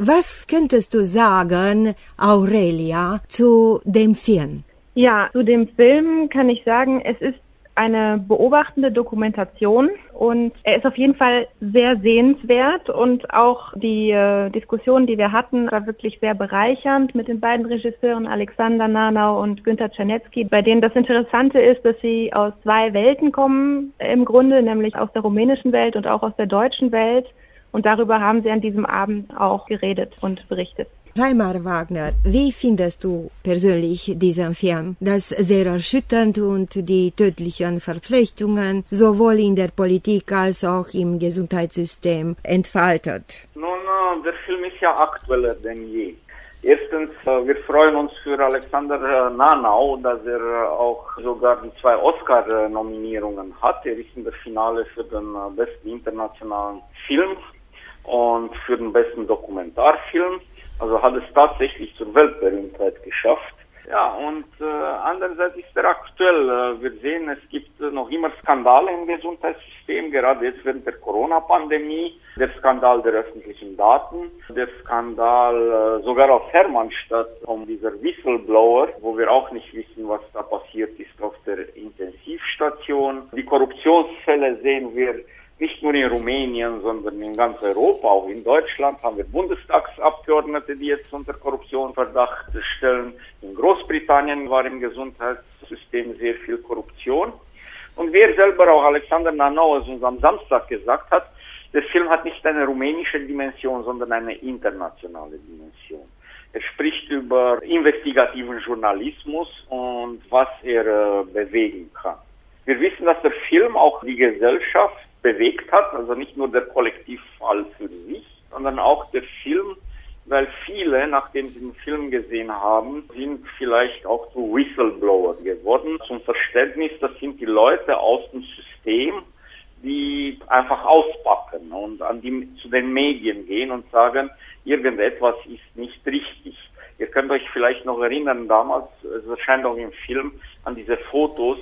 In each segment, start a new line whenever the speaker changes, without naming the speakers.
Was könntest du sagen, Aurelia, zu dem Film?
Ja, zu dem Film kann ich sagen, es ist eine beobachtende Dokumentation und er ist auf jeden Fall sehr sehenswert und auch die äh, Diskussion, die wir hatten, war wirklich sehr bereichernd mit den beiden Regisseuren Alexander Nanau und Günter Czernetzky, bei denen das Interessante ist, dass sie aus zwei Welten kommen im Grunde, nämlich aus der rumänischen Welt und auch aus der deutschen Welt. Und darüber haben sie an diesem Abend auch geredet und berichtet.
Reimar Wagner, wie findest du persönlich diesen Film? Das sehr erschütternd und die tödlichen Verflechtungen sowohl in der Politik als auch im Gesundheitssystem entfaltet.
Nun, äh, der Film ist ja aktueller denn je. Erstens, äh, wir freuen uns für Alexander äh, Nanau, dass er auch sogar die zwei Oscar-Nominierungen hat. Er ist in der Finale für den besten internationalen Film und für den besten Dokumentarfilm. Also hat es tatsächlich zur Weltberühmtheit geschafft. Ja, und äh, andererseits ist er aktuell. Äh, wir sehen, es gibt äh, noch immer Skandale im Gesundheitssystem, gerade jetzt während der Corona-Pandemie. Der Skandal der öffentlichen Daten, der Skandal äh, sogar auf Hermannstadt um dieser Whistleblower, wo wir auch nicht wissen, was da passiert ist auf der Intensivstation. Die Korruptionsfälle sehen wir nicht nur in Rumänien, sondern in ganz Europa, auch in Deutschland haben wir Bundestagsabgeordnete, die jetzt unter Korruptionsverdacht stellen. In Großbritannien war im Gesundheitssystem sehr viel Korruption. Und wer selber auch Alexander Nanauer uns am Samstag gesagt hat, der Film hat nicht eine rumänische Dimension, sondern eine internationale Dimension. Er spricht über investigativen Journalismus und was er äh, bewegen kann. Wir wissen, dass der Film auch die Gesellschaft bewegt hat, also nicht nur der Kollektivfall für sich, sondern auch der Film, weil viele, nachdem sie den Film gesehen haben, sind vielleicht auch zu Whistleblower geworden. Zum Verständnis, das sind die Leute aus dem System, die einfach auspacken und an die, zu den Medien gehen und sagen, irgendetwas ist nicht richtig. Ihr könnt euch vielleicht noch erinnern, damals, es erscheint auch im Film, an diese Fotos,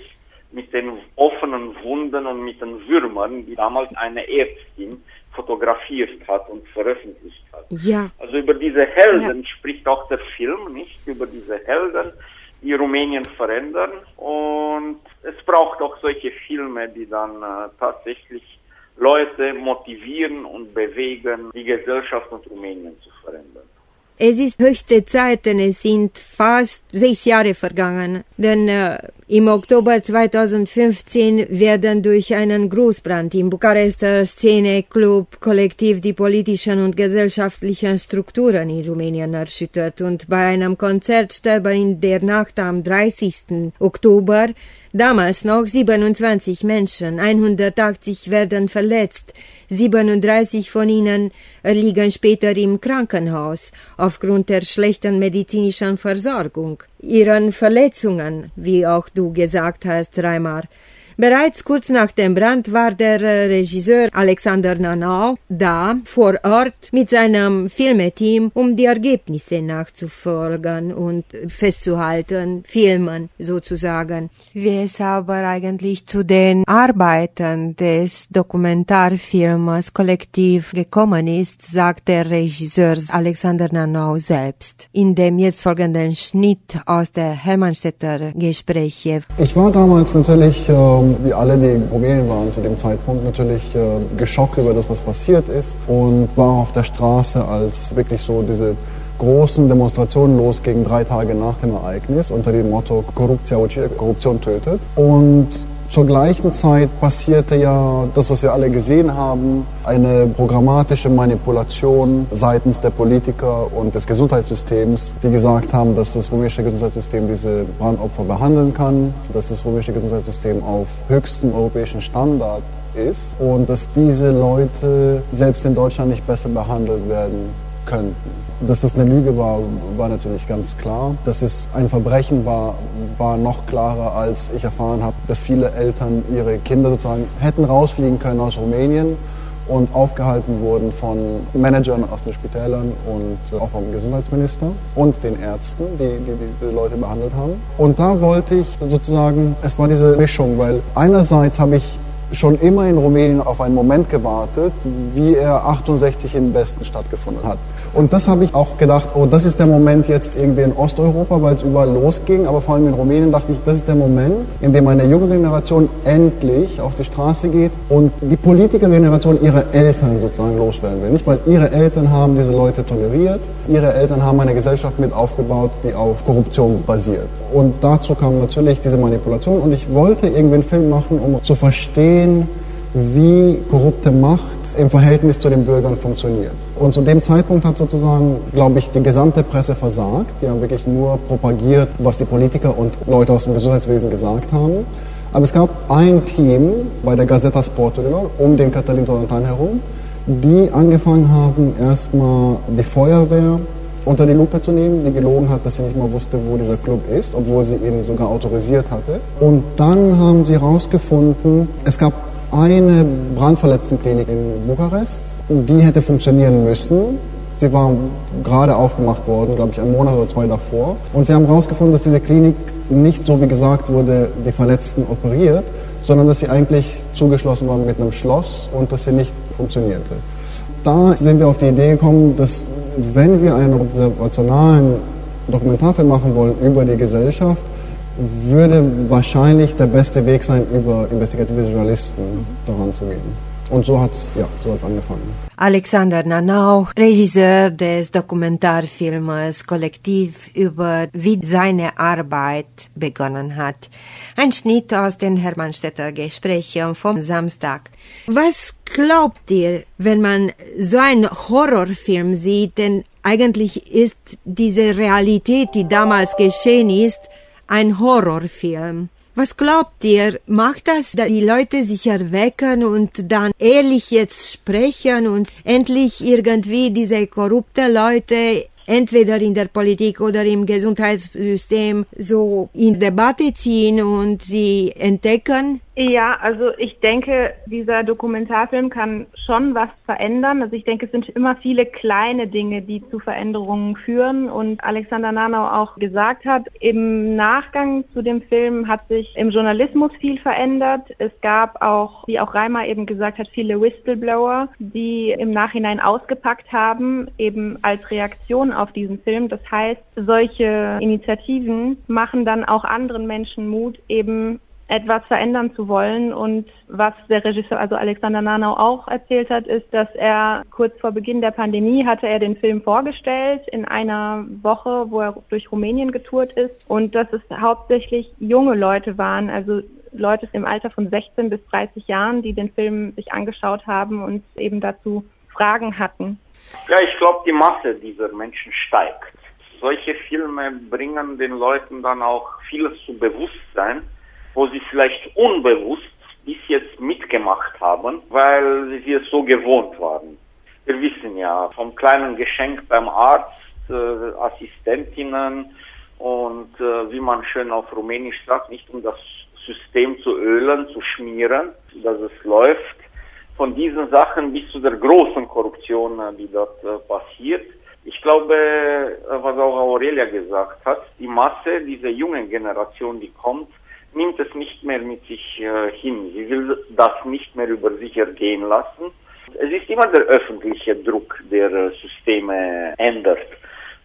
mit den offenen Wunden und mit den Würmern, die damals eine Ärztin fotografiert hat und veröffentlicht hat.
Ja.
Also über diese Helden ja. spricht auch der Film, nicht über diese Helden, die Rumänien verändern. Und es braucht auch solche Filme, die dann äh, tatsächlich Leute motivieren und bewegen, die Gesellschaft und Rumänien zu verändern.
Es ist höchste Zeit, denn es sind fast sechs Jahre vergangen. Denn äh, im Oktober 2015 werden durch einen Großbrand im Bukarester Szene-Club kollektiv die politischen und gesellschaftlichen Strukturen in Rumänien erschüttert und bei einem Konzert sterben in der Nacht am 30. Oktober Damals noch 27 Menschen, 180 werden verletzt, 37 von ihnen liegen später im Krankenhaus aufgrund der schlechten medizinischen Versorgung. Ihren Verletzungen, wie auch du gesagt hast, Reimar, Bereits kurz nach dem Brand war der äh, Regisseur Alexander Nanau da vor Ort mit seinem Filmeteam, um die Ergebnisse nachzufolgen und festzuhalten, filmen sozusagen. Wie es aber eigentlich zu den Arbeiten des Dokumentarfilms kollektiv gekommen ist, sagt der Regisseur Alexander Nanau selbst in dem jetzt folgenden Schnitt aus der Hermannstädter Gespräche.
Ich war damals natürlich äh wie alle, die in Rumänien waren zu dem Zeitpunkt, natürlich äh, geschockt über das, was passiert ist und war auf der Straße, als wirklich so diese großen Demonstrationen losgingen, drei Tage nach dem Ereignis, unter dem Motto Korruption tötet. Und zur gleichen Zeit passierte ja das, was wir alle gesehen haben, eine programmatische Manipulation seitens der Politiker und des Gesundheitssystems, die gesagt haben, dass das rumänische Gesundheitssystem diese Brandopfer behandeln kann, dass das rumänische Gesundheitssystem auf höchstem europäischen Standard ist und dass diese Leute selbst in Deutschland nicht besser behandelt werden könnten. Dass das eine Lüge war, war natürlich ganz klar. Dass es ein Verbrechen war, war noch klarer, als ich erfahren habe, dass viele Eltern ihre Kinder sozusagen hätten rausfliegen können aus Rumänien und aufgehalten wurden von Managern aus den Spitälern und auch vom Gesundheitsminister und den Ärzten, die, die diese Leute behandelt haben. Und da wollte ich sozusagen, es war diese Mischung, weil einerseits habe ich schon immer in Rumänien auf einen Moment gewartet, wie er 68 in Westen stattgefunden hat. Und das habe ich auch gedacht, oh, das ist der Moment jetzt irgendwie in Osteuropa, weil es überall losging, aber vor allem in Rumänien dachte ich, das ist der Moment, in dem eine junge Generation endlich auf die Straße geht und die Politikergeneration ihre Eltern sozusagen loswerden will. Nicht, weil ihre Eltern haben diese Leute toleriert, ihre Eltern haben eine Gesellschaft mit aufgebaut, die auf Korruption basiert. Und dazu kam natürlich diese Manipulation und ich wollte irgendwie einen Film machen, um zu verstehen, wie korrupte Macht im Verhältnis zu den Bürgern funktioniert. Und zu dem Zeitpunkt hat sozusagen, glaube ich, die gesamte Presse versagt. Die haben wirklich nur propagiert, was die Politiker und Leute aus dem Gesundheitswesen gesagt haben. Aber es gab ein Team bei der Gazzetta Sport um den Katalin Tolantan herum, die angefangen haben, erstmal die Feuerwehr unter die Lupe zu nehmen, die gelogen hat, dass sie nicht mal wusste, wo dieser Club ist, obwohl sie ihn sogar autorisiert hatte. Und dann haben sie herausgefunden, es gab eine Brandverletztenklinik in Bukarest, die hätte funktionieren müssen. Sie war gerade aufgemacht worden, glaube ich, einen Monat oder zwei davor. Und sie haben herausgefunden, dass diese Klinik nicht, so wie gesagt wurde, die Verletzten operiert, sondern dass sie eigentlich zugeschlossen war mit einem Schloss und dass sie nicht funktionierte. Da sind wir auf die Idee gekommen, dass wenn wir einen observationalen Dokumentarfilm machen wollen über die Gesellschaft, würde wahrscheinlich der beste Weg sein, über investigative Journalisten daran zu gehen. Und so hat es ja, so hat's angefangen.
Alexander Nanau, Regisseur des Dokumentarfilmes Kollektiv über wie seine Arbeit begonnen hat. Ein Schnitt aus den Hermannstädter Gesprächen vom Samstag. Was glaubt ihr, wenn man so einen Horrorfilm sieht? Denn eigentlich ist diese Realität, die damals geschehen ist, ein Horrorfilm. Was glaubt ihr, macht das, dass die Leute sich erwecken und dann ehrlich jetzt sprechen und endlich irgendwie diese korrupte Leute entweder in der Politik oder im Gesundheitssystem so in Debatte ziehen und sie entdecken?
Ja, also ich denke, dieser Dokumentarfilm kann schon was verändern. Also ich denke, es sind immer viele kleine Dinge, die zu Veränderungen führen. Und Alexander Nanau auch gesagt hat, im Nachgang zu dem Film hat sich im Journalismus viel verändert. Es gab auch, wie auch Reimer eben gesagt hat, viele Whistleblower, die im Nachhinein ausgepackt haben, eben als Reaktion auf diesen Film. Das heißt, solche Initiativen machen dann auch anderen Menschen Mut, eben etwas verändern zu wollen. Und was der Regisseur, also Alexander Nanau auch erzählt hat, ist, dass er kurz vor Beginn der Pandemie hatte er den Film vorgestellt in einer Woche, wo er durch Rumänien getourt ist und dass es hauptsächlich junge Leute waren, also Leute im Alter von 16 bis 30 Jahren, die den Film sich angeschaut haben und eben dazu Fragen hatten.
Ja, ich glaube, die Masse dieser Menschen steigt. Solche Filme bringen den Leuten dann auch vieles zu Bewusstsein wo sie vielleicht unbewusst bis jetzt mitgemacht haben, weil sie es so gewohnt waren. Wir wissen ja vom kleinen Geschenk beim Arzt, äh, Assistentinnen und äh, wie man schön auf Rumänisch sagt, nicht um das System zu ölen, zu schmieren, dass es läuft. Von diesen Sachen bis zu der großen Korruption, äh, die dort äh, passiert. Ich glaube, äh, was auch Aurelia gesagt hat, die Masse, diese junge Generation, die kommt, nimmt es nicht mehr mit sich hin. Sie will das nicht mehr über sich ergehen lassen. Es ist immer der öffentliche Druck, der Systeme ändert.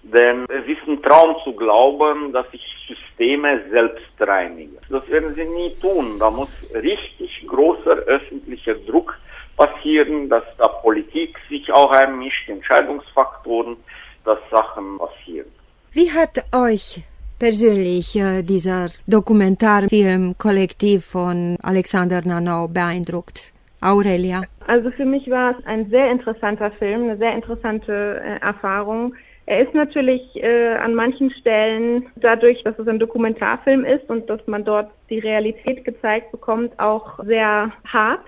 Denn es ist ein Traum zu glauben, dass sich Systeme selbst reinigen. Das werden sie nie tun. Da muss richtig großer öffentlicher Druck passieren, dass da Politik sich auch einmischt, Entscheidungsfaktoren, dass Sachen passieren.
Wie hat euch persönlich äh, dieser Dokumentarfilm Kollektiv von Alexander Nanau beeindruckt? Aurelia?
Also für mich war es ein sehr interessanter Film, eine sehr interessante äh, Erfahrung. Er ist natürlich äh, an manchen Stellen, dadurch, dass es ein Dokumentarfilm ist und dass man dort die Realität gezeigt bekommt, auch sehr hart.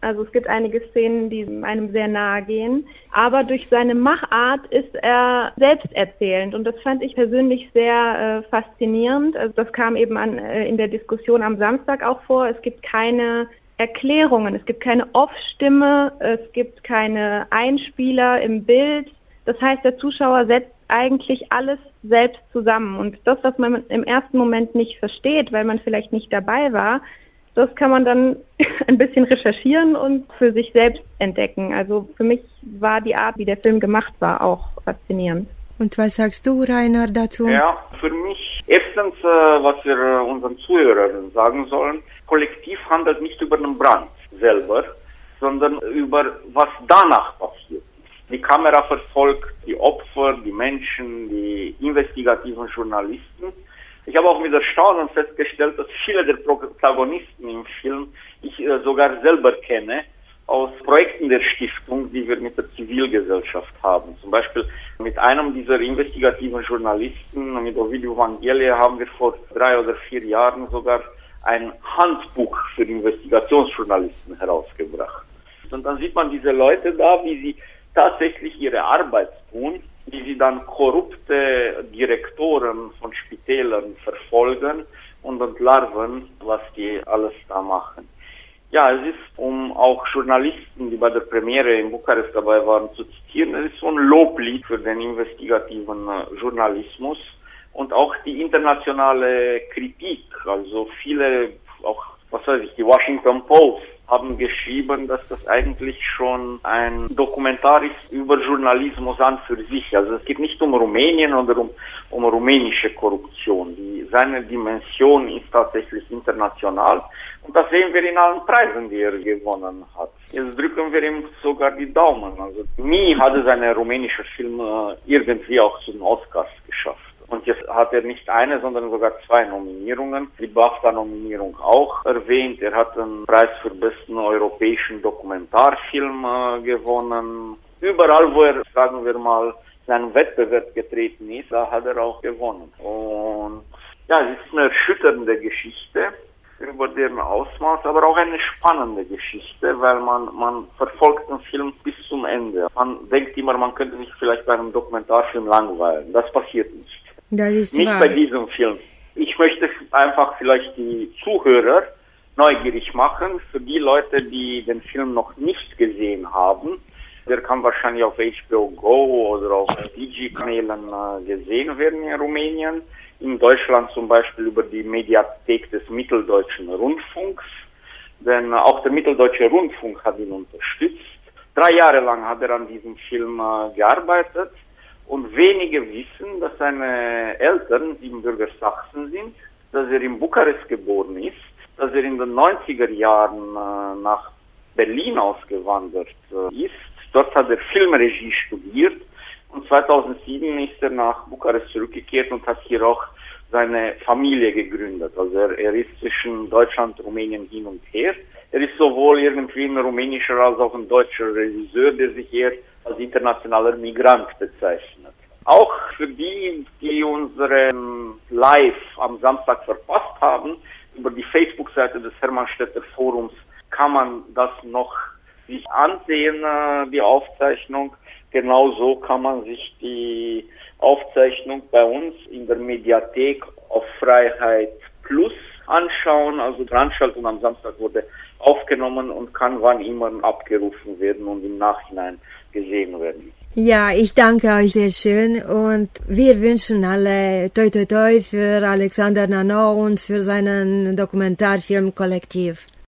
Also es gibt einige Szenen, die einem sehr nahe gehen. Aber durch seine Machart ist er selbsterzählend und das fand ich persönlich sehr äh, faszinierend. Also das kam eben an, äh, in der Diskussion am Samstag auch vor. Es gibt keine Erklärungen, es gibt keine Off-Stimme, es gibt keine Einspieler im Bild. Das heißt, der Zuschauer setzt eigentlich alles selbst zusammen. Und das, was man im ersten Moment nicht versteht, weil man vielleicht nicht dabei war, das kann man dann ein bisschen recherchieren und für sich selbst entdecken. Also für mich war die Art, wie der Film gemacht war, auch faszinierend.
Und was sagst du, Rainer, dazu?
Ja, für mich erstens, äh, was wir äh, unseren Zuhörern sagen sollen, Kollektiv handelt nicht über den Brand selber, sondern über was danach passiert. Die Kamera verfolgt die Opfer, die Menschen, die investigativen Journalisten. Ich habe auch mit Erstaunen festgestellt, dass viele der Protagonisten im Film ich äh, sogar selber kenne aus Projekten der Stiftung, die wir mit der Zivilgesellschaft haben. Zum Beispiel mit einem dieser investigativen Journalisten, mit Ovidio Vangelie, haben wir vor drei oder vier Jahren sogar ein Handbuch für Investigationsjournalisten herausgebracht. Und dann sieht man diese Leute da, wie sie tatsächlich ihre Arbeit tun, wie sie dann korrupte Direktoren von Spitälern verfolgen und entlarven, was die alles da machen. Ja, es ist, um auch Journalisten, die bei der Premiere in Bukarest dabei waren, zu zitieren, es ist so ein Loblied für den investigativen äh, Journalismus und auch die internationale Kritik. Also viele, auch was weiß ich, die Washington Post haben geschrieben, dass das eigentlich schon ein Dokumentar ist über Journalismus an für sich. Also es geht nicht um Rumänien oder um, um rumänische Korruption. Die, seine Dimension ist tatsächlich international. Und das sehen wir in allen Preisen, die er gewonnen hat. Jetzt drücken wir ihm sogar die Daumen. Also nie hatte seine rumänische Film irgendwie auch zu den Oscars. Jetzt hat er nicht eine, sondern sogar zwei Nominierungen. Die BAFTA-Nominierung auch erwähnt. Er hat den Preis für besten europäischen Dokumentarfilm äh, gewonnen. Überall, wo er, sagen wir mal, seinen Wettbewerb getreten ist, da hat er auch gewonnen. Und ja, es ist eine erschütternde Geschichte über deren Ausmaß, aber auch eine spannende Geschichte, weil man, man verfolgt den Film bis zum Ende. Man denkt immer, man könnte sich vielleicht bei einem Dokumentarfilm langweilen. Das passiert nicht.
Das ist
Nicht
wahr.
bei diesem Film. Ich möchte einfach vielleicht die Zuhörer neugierig machen für die Leute, die den Film noch nicht gesehen haben. Der kann wahrscheinlich auf HBO Go oder auf Digi-Kanälen äh, gesehen werden in Rumänien. In Deutschland zum Beispiel über die Mediathek des Mitteldeutschen Rundfunks. Denn auch der Mitteldeutsche Rundfunk hat ihn unterstützt. Drei Jahre lang hat er an diesem Film äh, gearbeitet. Und wenige wissen, dass seine Eltern Siebenbürger Sachsen sind, dass er in Bukarest geboren ist, dass er in den 90er Jahren äh, nach Berlin ausgewandert äh, ist. Dort hat er Filmregie studiert und 2007 ist er nach Bukarest zurückgekehrt und hat hier auch seine Familie gegründet. Also er, er ist zwischen Deutschland Rumänien hin und her. Er ist sowohl irgendwie ein rumänischer als auch ein deutscher Regisseur, der sich eher als internationaler Migrant bezeichnet. Auch für die, die unseren Live am Samstag verpasst haben, über die Facebook-Seite des Hermannstädter Forums kann man das noch sich ansehen, äh, die Aufzeichnung. Genauso kann man sich die Aufzeichnung bei uns in der Mediathek auf Freiheit Plus anschauen. Also die Veranstaltung am Samstag wurde aufgenommen und kann wann immer abgerufen werden und im Nachhinein gesehen werden.
Ja, ich danke euch sehr schön und wir wünschen alle toi toi toi für Alexander Nano und für seinen Dokumentarfilm Kollektiv.